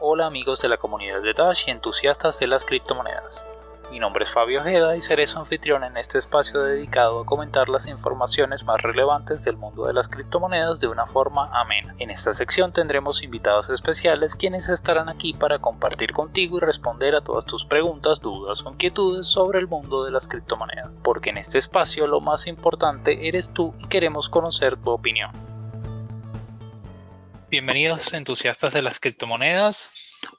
Hola amigos de la comunidad de Dash y entusiastas de las criptomonedas. Mi nombre es Fabio Ojeda y seré su anfitrión en este espacio dedicado a comentar las informaciones más relevantes del mundo de las criptomonedas de una forma amena. En esta sección tendremos invitados especiales quienes estarán aquí para compartir contigo y responder a todas tus preguntas, dudas o inquietudes sobre el mundo de las criptomonedas, porque en este espacio lo más importante eres tú y queremos conocer tu opinión. Bienvenidos entusiastas de las criptomonedas.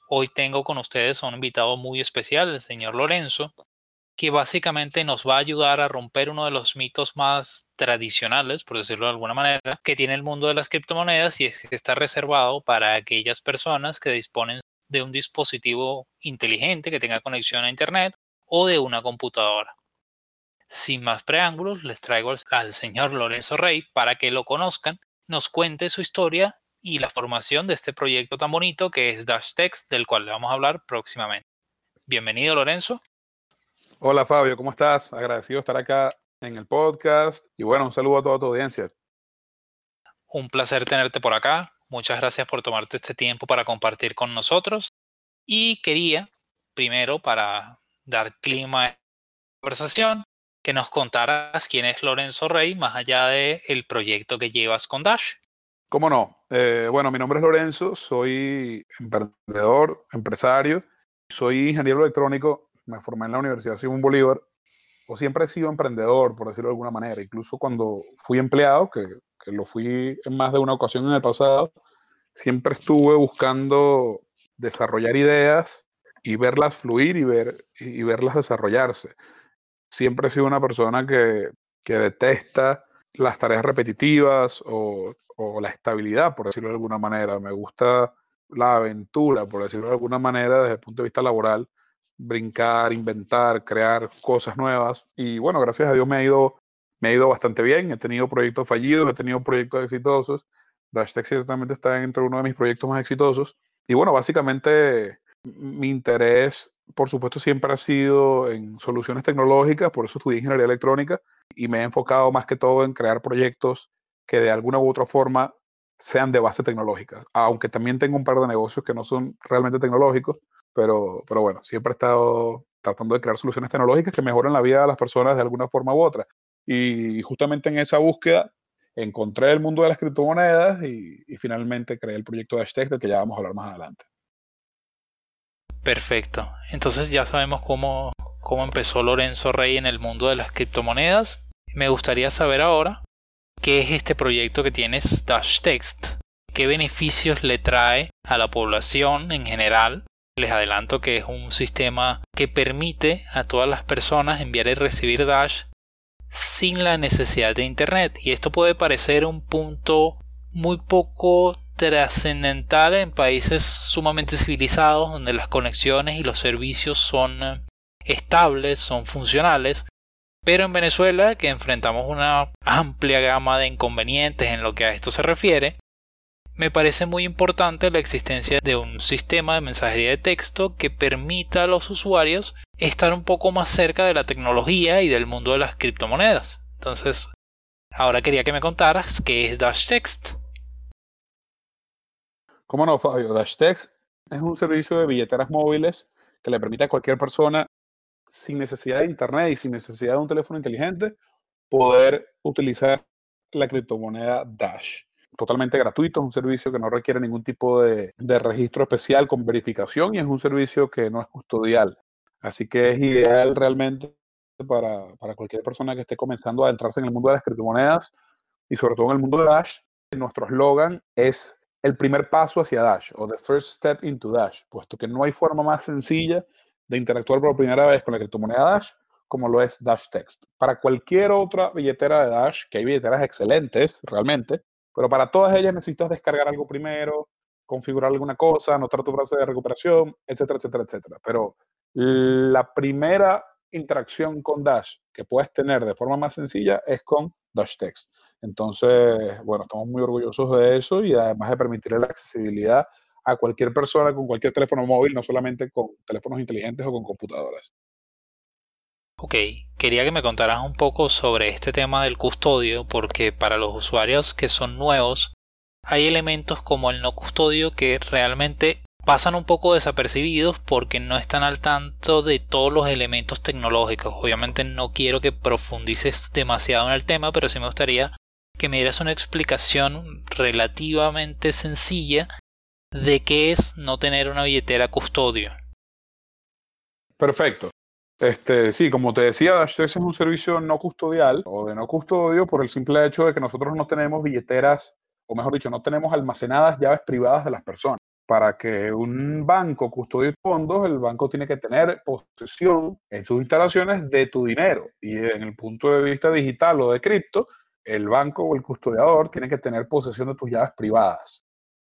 Hoy tengo con ustedes a un invitado muy especial, el señor Lorenzo, que básicamente nos va a ayudar a romper uno de los mitos más tradicionales, por decirlo de alguna manera, que tiene el mundo de las criptomonedas y es que está reservado para aquellas personas que disponen de un dispositivo inteligente que tenga conexión a Internet o de una computadora. Sin más preámbulos, les traigo al señor Lorenzo Rey para que lo conozcan, nos cuente su historia y la formación de este proyecto tan bonito que es DashText, del cual le vamos a hablar próximamente. Bienvenido, Lorenzo. Hola, Fabio, ¿cómo estás? Agradecido estar acá en el podcast y bueno, un saludo a toda tu audiencia. Un placer tenerte por acá. Muchas gracias por tomarte este tiempo para compartir con nosotros. Y quería, primero, para dar clima a la conversación, que nos contaras quién es Lorenzo Rey, más allá del el proyecto que llevas con Dash. ¿Cómo no? Eh, bueno, mi nombre es Lorenzo, soy emprendedor, empresario, soy ingeniero electrónico, me formé en la Universidad Simón Bolívar, o siempre he sido emprendedor, por decirlo de alguna manera, incluso cuando fui empleado, que, que lo fui en más de una ocasión en el pasado, siempre estuve buscando desarrollar ideas y verlas fluir y, ver, y verlas desarrollarse. Siempre he sido una persona que, que detesta las tareas repetitivas o la estabilidad, por decirlo de alguna manera. Me gusta la aventura, por decirlo de alguna manera, desde el punto de vista laboral, brincar, inventar, crear cosas nuevas. Y bueno, gracias a Dios me ha ido, me ha ido bastante bien. He tenido proyectos fallidos, he tenido proyectos exitosos. Dashtag ciertamente está entre uno de mis proyectos más exitosos. Y bueno, básicamente mi interés, por supuesto, siempre ha sido en soluciones tecnológicas, por eso estudié ingeniería electrónica y me he enfocado más que todo en crear proyectos que de alguna u otra forma sean de base tecnológica, aunque también tengo un par de negocios que no son realmente tecnológicos, pero, pero bueno, siempre he estado tratando de crear soluciones tecnológicas que mejoren la vida de las personas de alguna forma u otra. Y justamente en esa búsqueda encontré el mundo de las criptomonedas y, finalmente creé el proyecto de Hashtag del que ya vamos a hablar más adelante. Perfecto. Entonces ya sabemos cómo, cómo empezó Lorenzo Rey en el mundo de las criptomonedas. Me gustaría saber ahora qué es este proyecto que tienes Dash Text, qué beneficios le trae a la población en general. Les adelanto que es un sistema que permite a todas las personas enviar y recibir Dash sin la necesidad de Internet. Y esto puede parecer un punto muy poco trascendental en países sumamente civilizados donde las conexiones y los servicios son eh, estables, son funcionales, pero en Venezuela, que enfrentamos una amplia gama de inconvenientes en lo que a esto se refiere, me parece muy importante la existencia de un sistema de mensajería de texto que permita a los usuarios estar un poco más cerca de la tecnología y del mundo de las criptomonedas. Entonces, ahora quería que me contaras qué es DashText. ¿Cómo no, Fabio? DashText es un servicio de billeteras móviles que le permite a cualquier persona sin necesidad de internet y sin necesidad de un teléfono inteligente, poder utilizar la criptomoneda Dash. Totalmente gratuito, es un servicio que no requiere ningún tipo de, registro especial con verificación y es un servicio que no es custodial. Así que es ideal realmente para, para cualquier persona que esté comenzando a adentrarse en el mundo de las criptomonedas y sobre todo en el mundo de Dash. Nuestro eslogan es el primer paso hacia Dash o the first step into Dash, puesto que no hay forma más sencilla de interactuar por primera vez con la criptomoneda Dash, como lo es Dash Text. Para cualquier otra billetera de Dash, que hay billeteras excelentes realmente, pero para todas ellas necesitas descargar algo primero, configurar alguna cosa, anotar tu frase de recuperación, etcétera, etcétera, etcétera. Pero la primera interacción con Dash que puedes tener de forma más sencilla es con Dash Text. Entonces, bueno, estamos muy orgullosos de eso y además de permitirle la accesibilidad a cualquier persona con cualquier teléfono móvil, no solamente con teléfonos inteligentes o con computadoras. Ok, quería que me contaras un poco sobre este tema del custodio, porque para los usuarios que son nuevos, hay elementos como el no custodio que realmente pasan un poco desapercibidos porque no están al tanto de todos los elementos tecnológicos. Obviamente no quiero que profundices demasiado en el tema, pero sí me gustaría que me dieras una explicación relativamente sencilla de qué es no tener una billetera custodio. Perfecto. Este, sí, como te decía, DashTex es un servicio no custodial o de no custodio por el simple hecho de que nosotros no tenemos billeteras, o mejor dicho, no tenemos almacenadas llaves privadas de las personas. Para que un banco custodie fondos, el banco tiene que tener posesión en sus instalaciones de tu dinero. Y en el punto de vista digital o de cripto, el banco o el custodiador tiene que tener posesión de tus llaves privadas,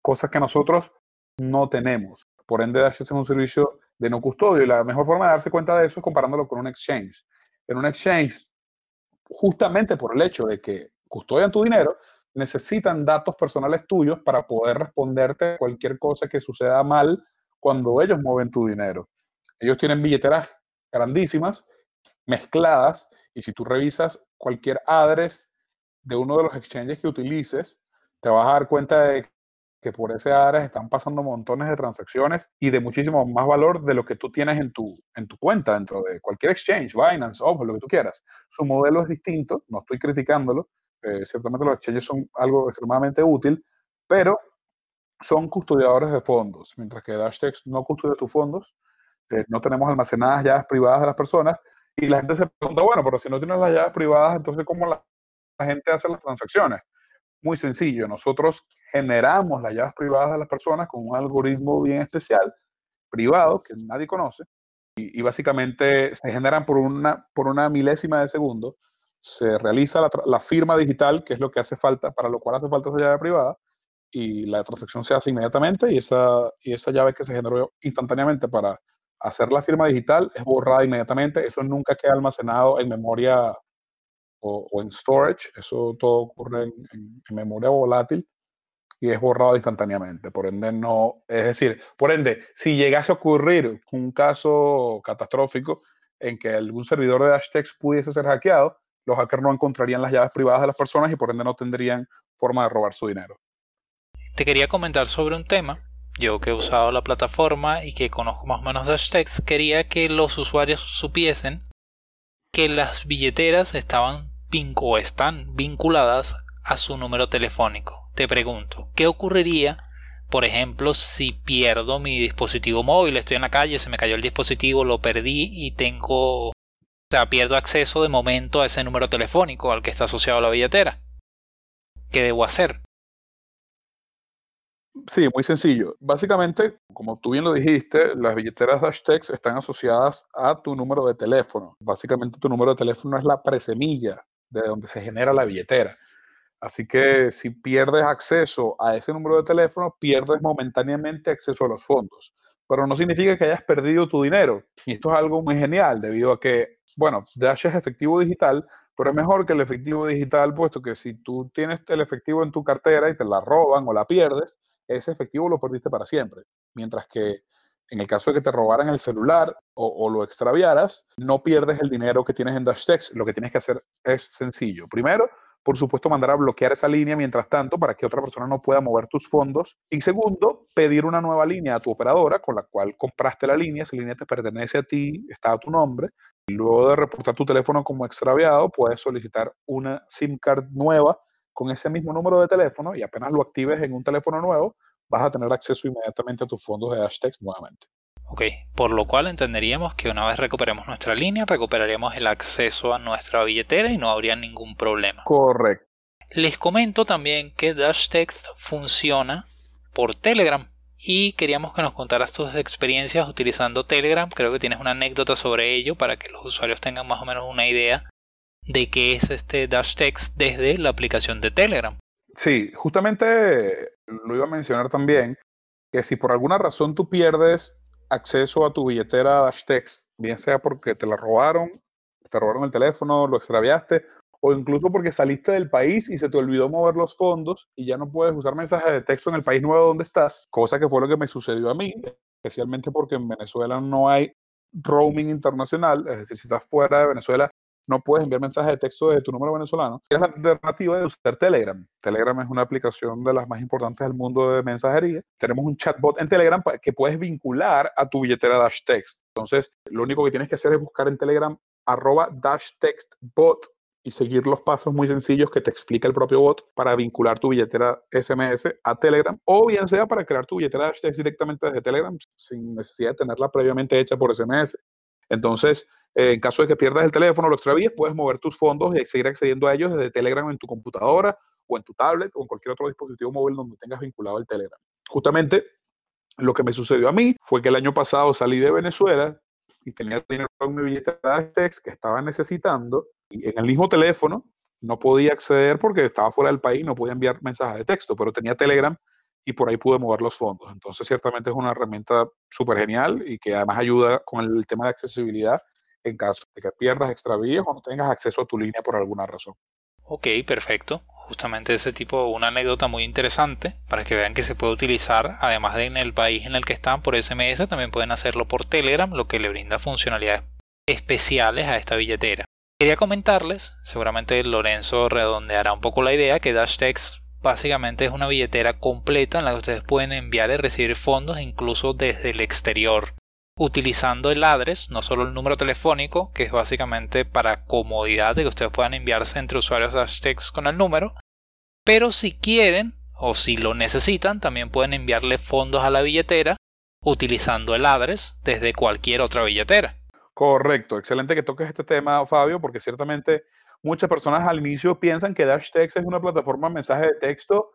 cosa que nosotros no tenemos. Por ende, Dash es un servicio de no custodio y la mejor forma de darse cuenta de eso es comparándolo con un exchange. En un exchange, justamente por el hecho de que custodian tu dinero, necesitan datos personales tuyos para poder responderte cualquier cosa que suceda mal cuando ellos mueven tu dinero. Ellos tienen billeteras grandísimas, mezcladas, y si tú revisas cualquier address de uno de los exchanges que utilices, te vas a dar cuenta de que por ese address están pasando montones de transacciones y de muchísimo más valor de lo que tú tienes en tu, en tu cuenta, dentro de cualquier exchange, Binance, Ojo, lo que tú quieras. Su modelo es distinto, no estoy criticándolo, eh, ciertamente los exchanges son algo extremadamente útil, pero son custodiadores de fondos, mientras que Dashtex no custodia tus fondos, eh, no tenemos almacenadas llaves privadas de las personas, y la gente se pregunta, bueno, pero si no tienes las llaves privadas, entonces ¿cómo la, la gente hace las transacciones? Muy sencillo, nosotros generamos las llaves privadas de las personas con un algoritmo bien especial, privado, que nadie conoce, y, y básicamente se generan por una, por una milésima de segundo se realiza la, firma digital, que es lo que hace falta, para lo cual hace falta esa llave privada, y la transacción se hace inmediatamente y esa, y esa llave que se generó instantáneamente para hacer la firma digital es borrada inmediatamente, eso nunca queda almacenado en memoria o, en storage, eso todo ocurre en, memoria volátil y es borrado instantáneamente. Por ende, no, es decir, por ende, si llegase a ocurrir un caso catastrófico en que algún servidor de Dashtex pudiese ser hackeado, los hackers no encontrarían las llaves privadas de las personas y por ende no tendrían forma de robar su dinero. Te quería comentar sobre un tema. Yo que he usado la plataforma y que conozco más o menos Dashtex, quería que los usuarios supiesen que las billeteras estaban o están vinculadas a su número telefónico. Te pregunto, ¿qué ocurriría, por ejemplo, si pierdo mi dispositivo móvil? Estoy en la calle, se me cayó el dispositivo, lo perdí y tengo o sea, pierdo acceso de momento a ese número telefónico al que está asociado la billetera. ¿Qué debo hacer? Sí, muy sencillo. Básicamente, como tú bien lo dijiste, las billeteras Dashtex están asociadas a tu número de teléfono. Básicamente, tu número de teléfono es la presemilla de donde se genera la billetera. Así que si pierdes acceso a ese número de teléfono, pierdes momentáneamente acceso a los fondos. Pero no significa que hayas perdido tu dinero. Y esto es algo muy genial, debido a que bueno, Dash es efectivo digital, pero es mejor que el efectivo digital, puesto que si tú tienes el efectivo en tu cartera y te la roban o la pierdes, ese efectivo lo perdiste para siempre. Mientras que en el caso de que te robaran el celular o, lo extraviaras, no pierdes el dinero que tienes en DashTex. Lo que tienes que hacer es sencillo. Primero, por supuesto, mandar a bloquear esa línea mientras tanto para que otra persona no pueda mover tus fondos. Y segundo, pedir una nueva línea a tu operadora con la cual compraste la línea. Esa línea te pertenece a ti, está a tu nombre. Luego de reportar tu teléfono como extraviado, puedes solicitar una SIM card nueva con ese mismo número de teléfono y apenas lo actives en un teléfono nuevo, vas a tener acceso inmediatamente a tus fondos de Hashtags nuevamente. Ok, por lo cual entenderíamos que una vez recuperemos nuestra línea, recuperaríamos el acceso a nuestra billetera y no habría ningún problema. Correcto. Les comento también que DashText funciona por Telegram y queríamos que nos contaras tus experiencias utilizando Telegram. Creo que tienes una anécdota sobre ello para que los usuarios tengan más o menos una idea de qué es este Dash Text desde la aplicación de Telegram. Sí, justamente lo iba a mencionar también, que si por alguna razón tú pierdes acceso a tu billetera Dash Text, bien sea porque te la robaron, te robaron el teléfono, lo extraviaste, o incluso porque saliste del país y se te olvidó mover los fondos y ya no puedes usar mensajes de texto en el país nuevo donde estás, cosa que fue lo que me sucedió a mí, especialmente porque en Venezuela no hay roaming internacional, es decir, si estás fuera de Venezuela no puedes enviar mensajes de texto desde tu número venezolano, es la alternativa de usar Telegram. Telegram es una aplicación de las más importantes del mundo de mensajería. Tenemos un chatbot en Telegram que puedes vincular a tu billetera Dash Text. Entonces, lo único que tienes que hacer es buscar en Telegram arroba Dash Text Bot y seguir los pasos muy sencillos que te explica el propio bot para vincular tu billetera SMS a Telegram o bien sea para crear tu billetera directamente desde Telegram sin necesidad de tenerla previamente hecha por SMS. Entonces, eh, en caso de que pierdas el teléfono o lo extravíes, puedes mover tus fondos y seguir accediendo a ellos desde Telegram en tu computadora o en tu tablet o en cualquier otro dispositivo móvil donde tengas vinculado el Telegram. Justamente lo que me sucedió a mí fue que el año pasado salí de Venezuela y tenía dinero en mi billetera de text que estaba necesitando y en el mismo teléfono no podía acceder porque estaba fuera del país, no podía enviar mensajes de texto, pero tenía Telegram y por ahí pude mover los fondos. Entonces, ciertamente es una herramienta súper genial y que además ayuda con el tema de accesibilidad en caso de que pierdas, extravíes o no tengas acceso a tu línea por alguna razón. Ok, perfecto. Justamente ese tipo, una anécdota muy interesante para que vean que se puede utilizar, además de en el país en el que están por SMS, también pueden hacerlo por Telegram, lo que le brinda funcionalidades especiales a esta billetera. Quería comentarles, seguramente Lorenzo redondeará un poco la idea, que DashText básicamente es una billetera completa en la que ustedes pueden enviar y recibir fondos incluso desde el exterior utilizando el address, no solo el número telefónico, que es básicamente para comodidad de que ustedes puedan enviarse entre usuarios hashtags con el número, pero si quieren o si lo necesitan, también pueden enviarle fondos a la billetera utilizando el address desde cualquier otra billetera. Correcto, excelente que toques este tema, Fabio, porque ciertamente muchas personas al inicio piensan que DashText es una plataforma de mensaje de texto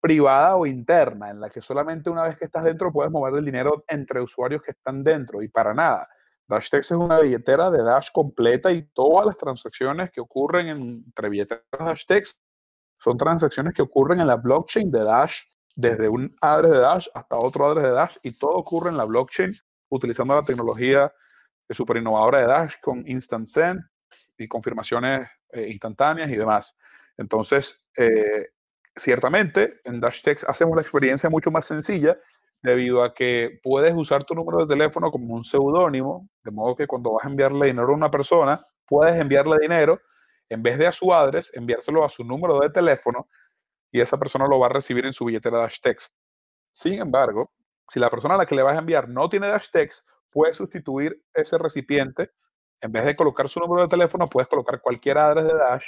privada o interna, en la que solamente una vez que estás dentro puedes mover el dinero entre usuarios que están dentro y para nada. DashTex es una billetera de Dash completa y todas las transacciones que ocurren entre billeteras DashTex son transacciones que ocurren en la blockchain de Dash, desde un address de Dash hasta otro address de Dash y todo ocurre en la blockchain utilizando la tecnología super innovadora de Dash con Instant Send y confirmaciones eh, instantáneas y demás. Entonces, eh, ciertamente en DashText hacemos la experiencia mucho más sencilla debido a que puedes usar tu número de teléfono como un seudónimo, de modo que cuando vas a enviarle dinero a una persona, puedes enviarle dinero en vez de a su address, enviárselo a su número de teléfono y esa persona lo va a recibir en su billetera DashText. Sin embargo, si la persona a la que le vas a enviar no tiene DashText, puedes sustituir ese recipiente. En vez de colocar su número de teléfono, puedes colocar cualquier address de Dash.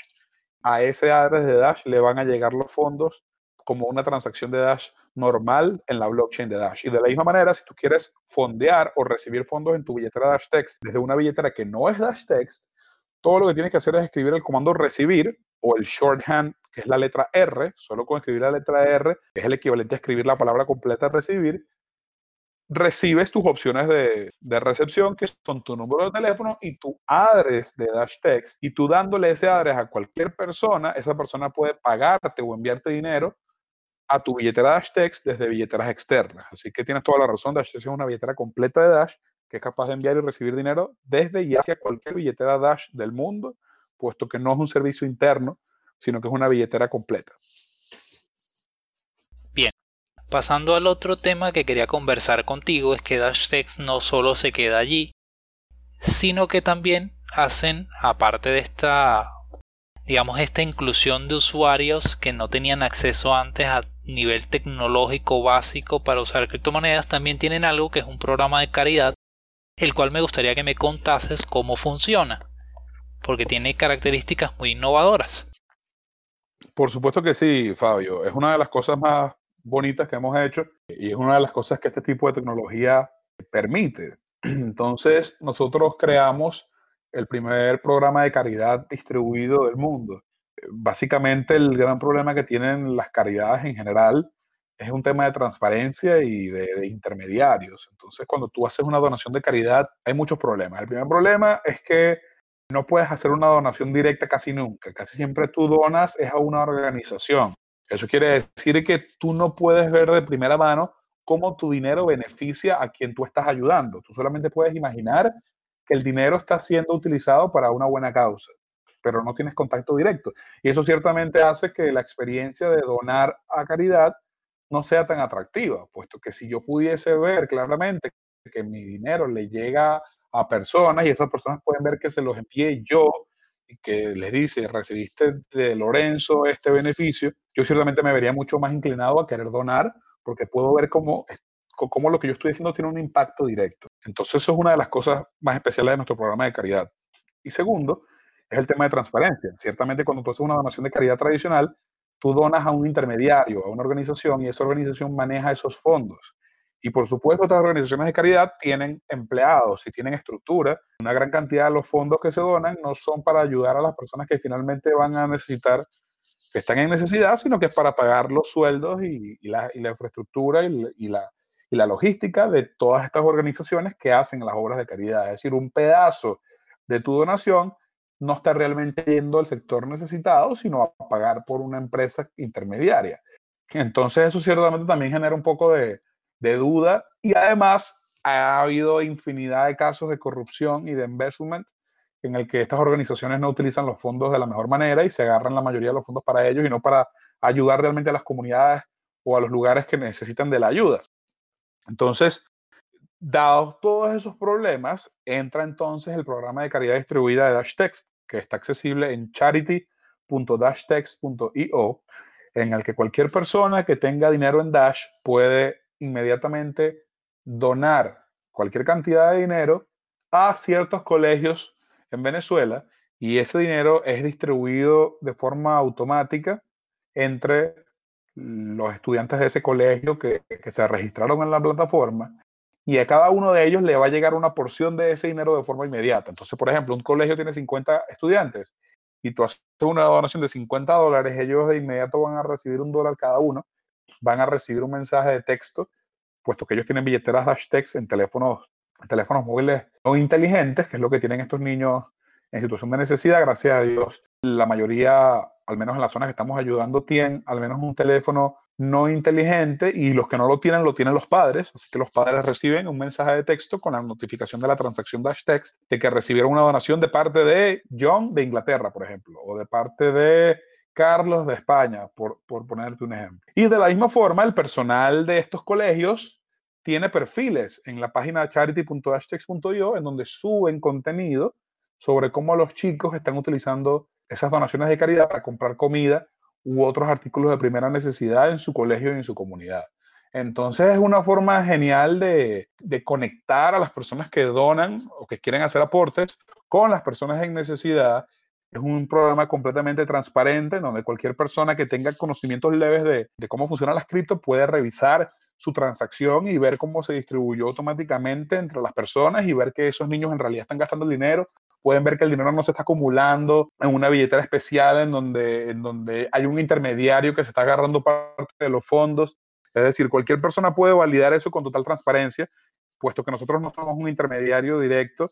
A ese address de Dash le van a llegar los fondos como una transacción de Dash normal en la blockchain de Dash. Y de la misma manera, si tú quieres fondear o recibir fondos en tu billetera Dash Text desde una billetera que no es Dash Text, todo lo que tienes que hacer es escribir el comando recibir o el shorthand, que es la letra R, solo con escribir la letra R, es el equivalente a escribir la palabra completa recibir, recibes tus opciones de, recepción, que son tu número de teléfono y tu address de Dash Text. Y tú dándole ese address a cualquier persona, esa persona puede pagarte o enviarte dinero a tu billetera Dash Text desde billeteras externas. Así que tienes toda la razón, Dash Text es una billetera completa de Dash que es capaz de enviar y recibir dinero desde y hacia cualquier billetera Dash del mundo, puesto que no es un servicio interno, sino que es una billetera completa. Pasando al otro tema que quería conversar contigo es que DashText no solo se queda allí, sino que también hacen, aparte de esta, digamos, esta inclusión de usuarios que no tenían acceso antes a nivel tecnológico básico para usar criptomonedas, también tienen algo que es un programa de caridad, el cual me gustaría que me contases cómo funciona, porque tiene características muy innovadoras. Por supuesto que sí, Fabio. Es una de las cosas más bonitas que hemos hecho y es una de las cosas que este tipo de tecnología permite. Entonces, nosotros creamos el primer programa de caridad distribuido del mundo. Básicamente, el gran problema que tienen las caridades en general es un tema de transparencia y de, intermediarios. Entonces, cuando tú haces una donación de caridad, hay muchos problemas. El primer problema es que no puedes hacer una donación directa casi nunca. Casi siempre tú donas es a una organización. Eso quiere decir que tú no puedes ver de primera mano cómo tu dinero beneficia a quien tú estás ayudando. Tú solamente puedes imaginar que el dinero está siendo utilizado para una buena causa, pero no tienes contacto directo. Y eso ciertamente hace que la experiencia de donar a caridad no sea tan atractiva, puesto que si yo pudiese ver claramente que mi dinero le llega a personas y esas personas pueden ver que se los envié yo que les dice, recibiste de Lorenzo este beneficio, yo ciertamente me vería mucho más inclinado a querer donar porque puedo ver cómo, cómo lo que yo estoy haciendo tiene un impacto directo. Entonces eso es una de las cosas más especiales de nuestro programa de caridad. Y segundo, es el tema de transparencia. Ciertamente cuando tú haces una donación de caridad tradicional, tú donas a un intermediario, a una organización, y esa organización maneja esos fondos. Y por supuesto, estas organizaciones de caridad tienen empleados y tienen estructura. Una gran cantidad de los fondos que se donan no son para ayudar a las personas que finalmente van a necesitar, que están en necesidad, sino que es para pagar los sueldos y, la, infraestructura y, la, y la logística de todas estas organizaciones que hacen las obras de caridad. Es decir, un pedazo de tu donación no está realmente yendo al sector necesitado, sino a pagar por una empresa intermediaria. Entonces eso ciertamente también genera un poco de, de duda y además ha habido infinidad de casos de corrupción y de embezzlement en el que estas organizaciones no utilizan los fondos de la mejor manera y se agarran la mayoría de los fondos para ellos y no para ayudar realmente a las comunidades o a los lugares que necesitan de la ayuda. Entonces, dados todos esos problemas, entra entonces el programa de caridad distribuida de DashText, que está accesible en charity.dashtext.io, en el que cualquier persona que tenga dinero en Dash puede inmediatamente donar cualquier cantidad de dinero a ciertos colegios en Venezuela y ese dinero es distribuido de forma automática entre los estudiantes de ese colegio que, que, se registraron en la plataforma y a cada uno de ellos le va a llegar una porción de ese dinero de forma inmediata. Entonces, por ejemplo, un colegio tiene 50 estudiantes y tú haces una donación de 50 dólares, ellos de inmediato van a recibir un dólar cada uno van a recibir un mensaje de texto, puesto que ellos tienen billeteras Dash en teléfonos, teléfonos móviles no inteligentes, que es lo que tienen estos niños en situación de necesidad. Gracias a Dios, la mayoría, al menos en las zonas que estamos ayudando, tienen al menos un teléfono no inteligente y los que no lo tienen lo tienen los padres, así que los padres reciben un mensaje de texto con la notificación de la transacción Dash Text de que recibieron una donación de parte de John de Inglaterra, por ejemplo, o de parte de Carlos de España, por, por ponerte un ejemplo. Y de la misma forma, el personal de estos colegios tiene perfiles en la página charity.hashtag.io en donde suben contenido sobre cómo los chicos están utilizando esas donaciones de caridad para comprar comida u otros artículos de primera necesidad en su colegio y en su comunidad. Entonces es una forma genial de, de, conectar a las personas que donan o que quieren hacer aportes con las personas en necesidad es un programa completamente transparente donde cualquier persona que tenga conocimientos leves de, cómo funcionan las cripto puede revisar su transacción y ver cómo se distribuyó automáticamente entre las personas y ver que esos niños en realidad están gastando el dinero. Pueden ver que el dinero no se está acumulando en una billetera especial en donde, en donde hay un intermediario que se está agarrando parte de los fondos. Es decir, cualquier persona puede validar eso con total transparencia, puesto que nosotros no somos un intermediario directo,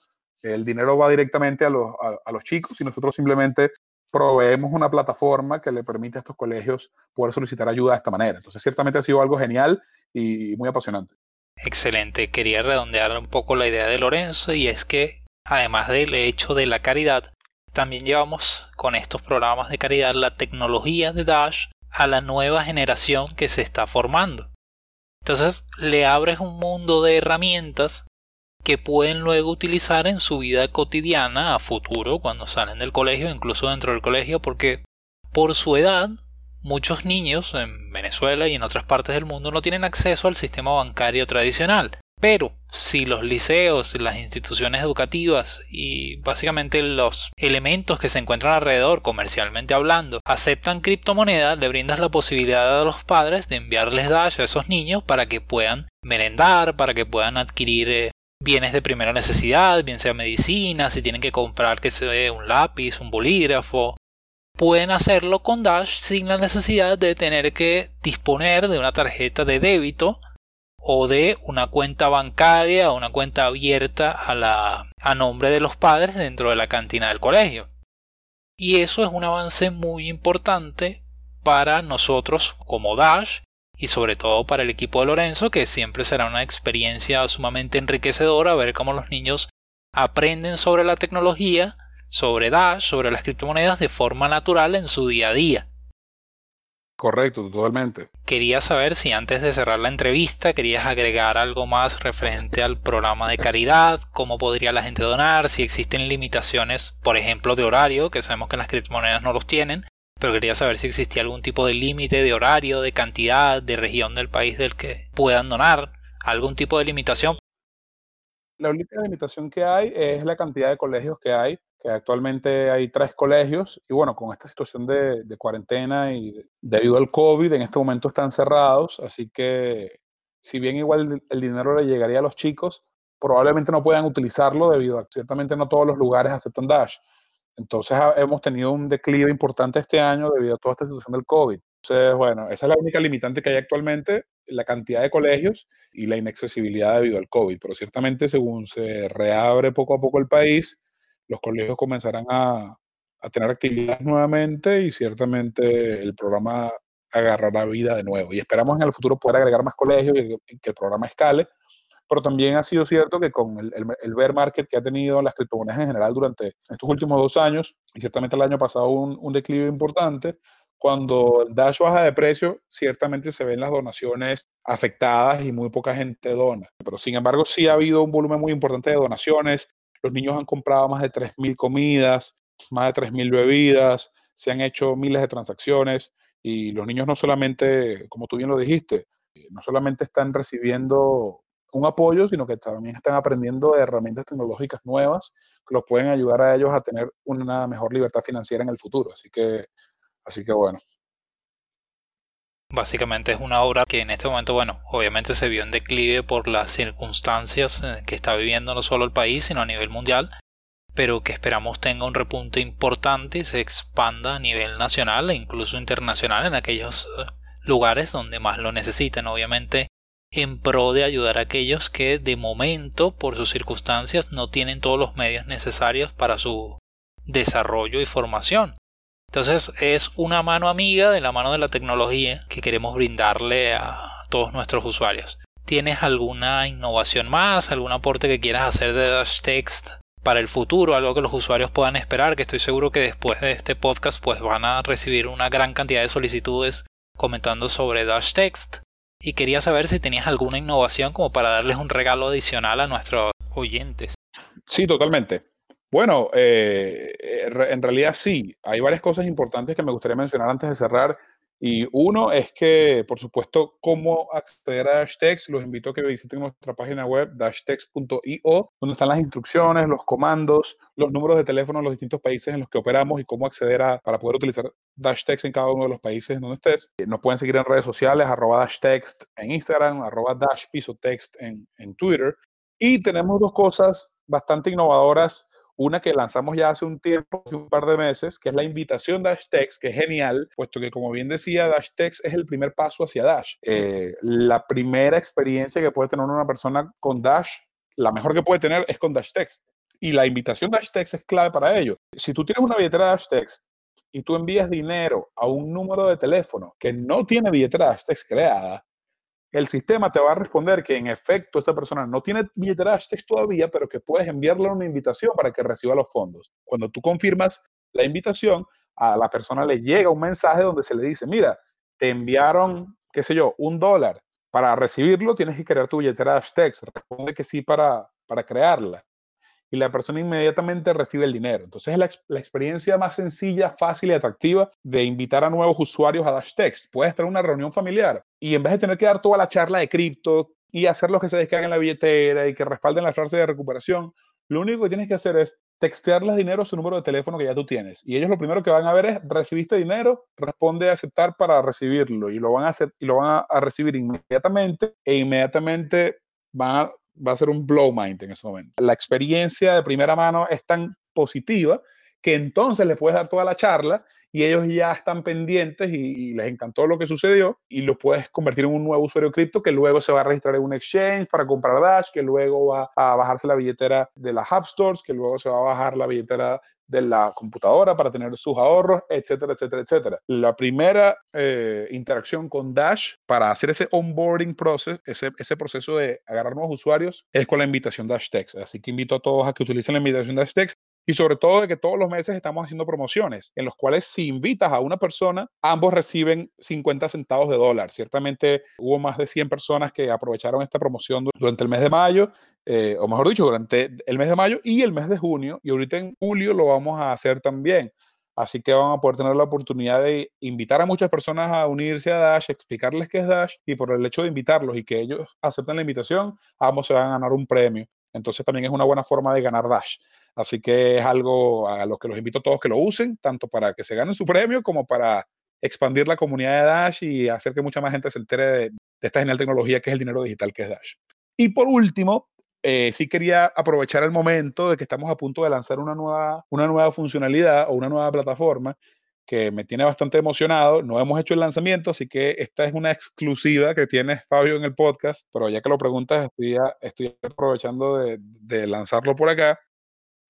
el dinero va directamente a los, a, los chicos y nosotros simplemente proveemos una plataforma que le permite a estos colegios poder solicitar ayuda de esta manera. Entonces, ciertamente ha sido algo genial y muy apasionante. Excelente. Quería redondear un poco la idea de Lorenzo y es que, además del hecho de la caridad, también llevamos con estos programas de caridad la tecnología de Dash a la nueva generación que se está formando. Entonces le abres un mundo de herramientas que pueden luego utilizar en su vida cotidiana a futuro cuando salen del colegio, incluso dentro del colegio, porque por su edad muchos niños en Venezuela y en otras partes del mundo no tienen acceso al sistema bancario tradicional. Pero si los liceos, las instituciones educativas y básicamente los elementos que se encuentran alrededor, comercialmente hablando, aceptan criptomonedas, le brindas la posibilidad a los padres de enviarles Dash a esos niños para que puedan merendar, para que puedan adquirir eh, bienes de primera necesidad, bien sea medicina, si tienen que comprar que sea un lápiz, un bolígrafo, pueden hacerlo con Dash sin la necesidad de tener que disponer de una tarjeta de débito o de una cuenta bancaria o una cuenta abierta a, la, a nombre de los padres dentro de la cantina del colegio. Y eso es un avance muy importante para nosotros como Dash y sobre todo para el equipo de Lorenzo, que siempre será una experiencia sumamente enriquecedora ver cómo los niños aprenden sobre la tecnología, sobre Dash, sobre las criptomonedas de forma natural en su día a día. Correcto, totalmente. Quería saber si antes de cerrar la entrevista querías agregar algo más referente al programa de caridad, cómo podría la gente donar, si existen limitaciones, por ejemplo, de horario, que sabemos que las criptomonedas no los tienen, pero quería saber si existía algún tipo de límite de horario, de cantidad, de región del país del que puedan donar, algún tipo de limitación. La única limitación que hay es la cantidad de colegios que hay que actualmente hay tres colegios y bueno, con esta situación de, cuarentena y debido al COVID, en este momento están cerrados, así que si bien igual el dinero le llegaría a los chicos, probablemente no puedan utilizarlo debido a ciertamente no todos los lugares aceptan Dash. Entonces hemos tenido un declive importante este año debido a toda esta situación del COVID. Entonces, bueno, esa es la única limitante que hay actualmente, la cantidad de colegios y la inaccesibilidad debido al COVID. Pero ciertamente, según se reabre poco a poco el país, los colegios comenzarán a, tener actividades nuevamente y ciertamente el programa agarrará vida de nuevo. Y esperamos en el futuro poder agregar más colegios y que, el programa escale. Pero también ha sido cierto que con el, el, bear market que ha tenido las criptomonedas en general durante estos últimos dos años, y ciertamente el año pasado un, un declive importante, cuando el Dash baja de precio, ciertamente se ven las donaciones afectadas y muy poca gente dona. Pero sin embargo, sí ha habido un volumen muy importante de donaciones. Los niños han comprado más de 3.000 comidas, más de 3.000 bebidas, se han hecho miles de transacciones y los niños no solamente, como tú bien lo dijiste, eh, no solamente están recibiendo un apoyo, sino que también están aprendiendo de herramientas tecnológicas nuevas que los pueden ayudar a ellos a tener una mejor libertad financiera en el futuro. Así que, así que bueno. Básicamente es una obra que en este momento, bueno, obviamente se vio en declive por las circunstancias eh, que está viviendo no solo el país, sino a nivel mundial, pero que esperamos tenga un repunte importante y se expanda a nivel nacional e incluso internacional en aquellos eh, lugares donde más lo necesiten, obviamente en pro de ayudar a aquellos que de momento, por sus circunstancias, no tienen todos los medios necesarios para su desarrollo y formación. Entonces es una mano amiga de la mano de la tecnología que queremos brindarle a todos nuestros usuarios. ¿Tienes alguna innovación más, algún aporte que quieras hacer de Dash Text para el futuro, algo que los usuarios puedan esperar? Que estoy seguro que después de este podcast pues van a recibir una gran cantidad de solicitudes comentando sobre Dash Text. Y quería saber si tenías alguna innovación como para darles un regalo adicional a nuestros oyentes. Sí, totalmente. Bueno, eh, eh, en realidad sí, hay varias cosas importantes que me gustaría mencionar antes de cerrar. Y uno es que, por supuesto, cómo acceder a Dashtex. Los invito a que visiten nuestra página web, dashtex.io, donde están las instrucciones, los comandos, los números de teléfono de los distintos países en los que operamos y cómo acceder a, para poder utilizar Dashtex en cada uno de los países en donde estés. Nos pueden seguir en redes sociales, arroba Dashtext en Instagram, arroba Dashpisotext en, en Twitter. Y tenemos dos cosas bastante innovadoras una que lanzamos ya hace un tiempo, hace un par de meses, que es la invitación DashText, que es genial, puesto que como bien decía, DashText es el primer paso hacia Dash. Eh, la primera experiencia que puede tener una persona con Dash, la mejor que puede tener es con DashText. Y la invitación DashText es clave para ello. Si tú tienes una billetera DashText y tú envías dinero a un número de teléfono que no tiene billetera DashText creada, el sistema te va a responder que en efecto esta persona no tiene billetera Hashtag todavía, pero que puedes enviarle una invitación para que reciba los fondos. Cuando tú confirmas la invitación, a la persona le llega un mensaje donde se le dice, mira, te enviaron, qué sé yo, un dólar. Para recibirlo tienes que crear tu billetera hashtag. Responde que sí para, para crearla y la persona inmediatamente recibe el dinero. Entonces es la, experiencia más sencilla, fácil y atractiva de invitar a nuevos usuarios a DashText. Puedes tener una reunión familiar y en vez de tener que dar toda la charla de cripto y hacer los que se descarguen la billetera y que respalden la frase de recuperación, lo único que tienes que hacer es textearles dinero a su número de teléfono que ya tú tienes. Y ellos lo primero que van a ver es, recibiste dinero, responde a aceptar para recibirlo. Y lo van a, hacer, y lo van a recibir inmediatamente e inmediatamente van a va a ser un blow mind en ese momento. La experiencia de primera mano es tan positiva que entonces le puedes dar toda la charla y ellos ya están pendientes y, les encantó lo que sucedió y lo puedes convertir en un nuevo usuario cripto que luego se va a registrar en un exchange para comprar Dash, que luego va a bajarse la billetera de las App Stores, que luego se va a bajar la billetera de la computadora para tener sus ahorros, etcétera, etcétera, etcétera. La primera eh, interacción con Dash para hacer ese onboarding process, ese, ese proceso de agarrar nuevos usuarios, es con la invitación DashText. Así que invito a todos a que utilicen la invitación DashText y sobre todo de que todos los meses estamos haciendo promociones en los cuales si invitas a una persona, ambos reciben 50 centavos de dólar. Ciertamente hubo más de 100 personas que aprovecharon esta promoción durante el mes de mayo, eh, o mejor dicho, durante el mes de mayo y el mes de junio, y ahorita en julio lo vamos a hacer también. Así que van a poder tener la oportunidad de invitar a muchas personas a unirse a Dash, explicarles qué es Dash y por el hecho de invitarlos y que ellos acepten la invitación, ambos se van a ganar un premio. Entonces también es una buena forma de ganar Dash. Así que es algo a lo que los invito a todos que lo usen, tanto para que se ganen su premio como para expandir la comunidad de Dash y hacer que mucha más gente se entere de, esta genial tecnología que es el dinero digital que es Dash. Y por último, eh, sí quería aprovechar el momento de que estamos a punto de lanzar una nueva, una nueva funcionalidad o una nueva plataforma que me tiene bastante emocionado. No hemos hecho el lanzamiento, así que esta es una exclusiva que tiene Fabio en el podcast, pero ya que lo preguntas, estoy, estoy aprovechando de, de lanzarlo por acá.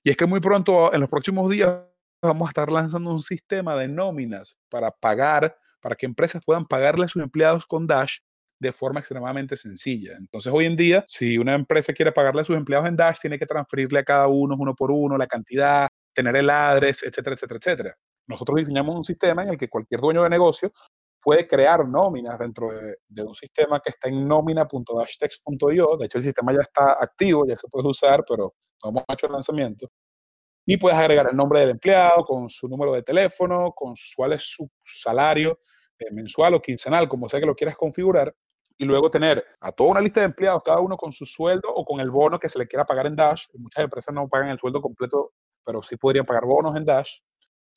Y es que muy pronto, en los próximos días, vamos a estar lanzando un sistema de nóminas para pagar, para que empresas puedan pagarle a sus empleados con Dash de forma extremadamente sencilla. Entonces, hoy en día, si una empresa quiere pagarle a sus empleados en Dash, tiene que transferirle a cada uno, uno por uno, la cantidad, tener el address, etcétera, etcétera, etcétera. Nosotros diseñamos un sistema en el que cualquier dueño de negocio puede crear nóminas dentro de, de un sistema que está en nómina.dashtext.io. De hecho, el sistema ya está activo, ya se puede usar, pero no hemos hecho el lanzamiento. Y puedes agregar el nombre del empleado con su número de teléfono, con cuál es su salario eh, mensual o quincenal, como sea que lo quieras configurar. Y luego tener a toda una lista de empleados, cada uno con su sueldo o con el bono que se le quiera pagar en Dash. Muchas empresas no pagan el sueldo completo, pero sí podrían pagar bonos en Dash.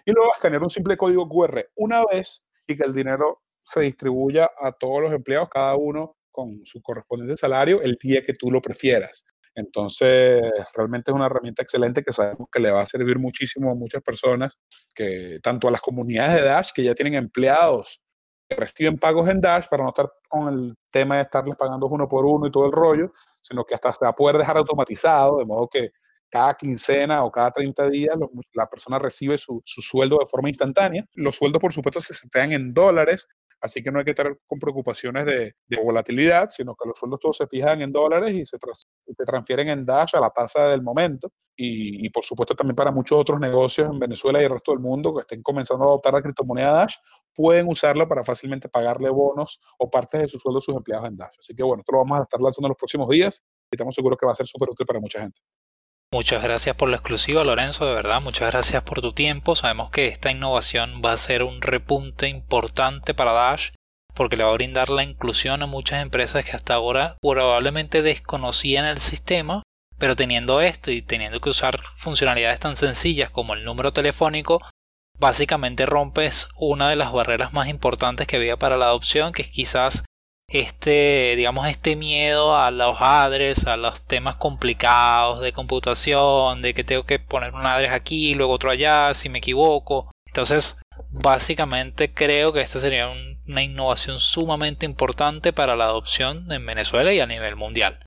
Y luego tener un simple código QR una vez y que el dinero se distribuya a todos los empleados, cada uno con su correspondiente salario, el día que tú lo prefieras. Entonces, realmente es una herramienta excelente que sabemos que le va a servir muchísimo a muchas personas, que tanto a las comunidades de Dash que ya tienen empleados que reciben pagos en Dash para no estar con el tema de estarles pagando uno por uno y todo el rollo, sino que hasta se va a poder dejar automatizado, de modo que cada quincena o cada 30 días la persona recibe su, su, sueldo de forma instantánea. Los sueldos, por supuesto, se setean en dólares, Así que no hay que estar con preocupaciones de, volatilidad, sino que los sueldos todos se fijan en dólares y se, transfieren en Dash a la tasa del momento. Y, por supuesto también para muchos otros negocios en Venezuela y el resto del mundo que estén comenzando a adoptar la criptomoneda Dash, pueden usarla para fácilmente pagarle bonos o partes de su sueldo a sus empleados en Dash. Así que bueno, esto lo vamos a estar lanzando en los próximos días y estamos seguros que va a ser súper útil para mucha gente. Muchas gracias por la exclusiva, Lorenzo, de verdad. Muchas gracias por tu tiempo. Sabemos que esta innovación va a ser un repunte importante para Dash porque le va a brindar la inclusión a muchas empresas que hasta ahora probablemente desconocían el sistema, pero teniendo esto y teniendo que usar funcionalidades tan sencillas como el número telefónico, básicamente rompes una de las barreras más importantes que había para la adopción, que es quizás este, digamos, este miedo a los adres, a los temas complicados de computación, de que tengo que poner un adres aquí, luego otro allá, si me equivoco. Entonces, básicamente creo que esta sería una innovación sumamente importante para la adopción en Venezuela y a nivel mundial.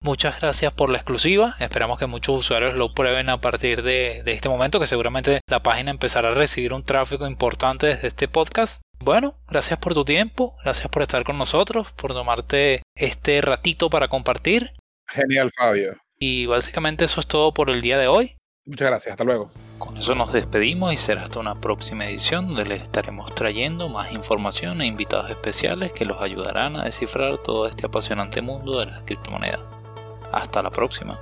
Muchas gracias por la exclusiva. Esperamos que muchos usuarios lo prueben a partir de, de, este momento, que seguramente la página empezará a recibir un tráfico importante desde este podcast. Bueno, gracias por tu tiempo, gracias por estar con nosotros, por tomarte este ratito para compartir. Genial, Fabio. Y básicamente eso es todo por el día de hoy. Muchas gracias, hasta luego. Con eso nos despedimos y será hasta una próxima edición donde les estaremos trayendo más información e invitados especiales que los ayudarán a descifrar todo este apasionante mundo de las criptomonedas. Hasta la próxima.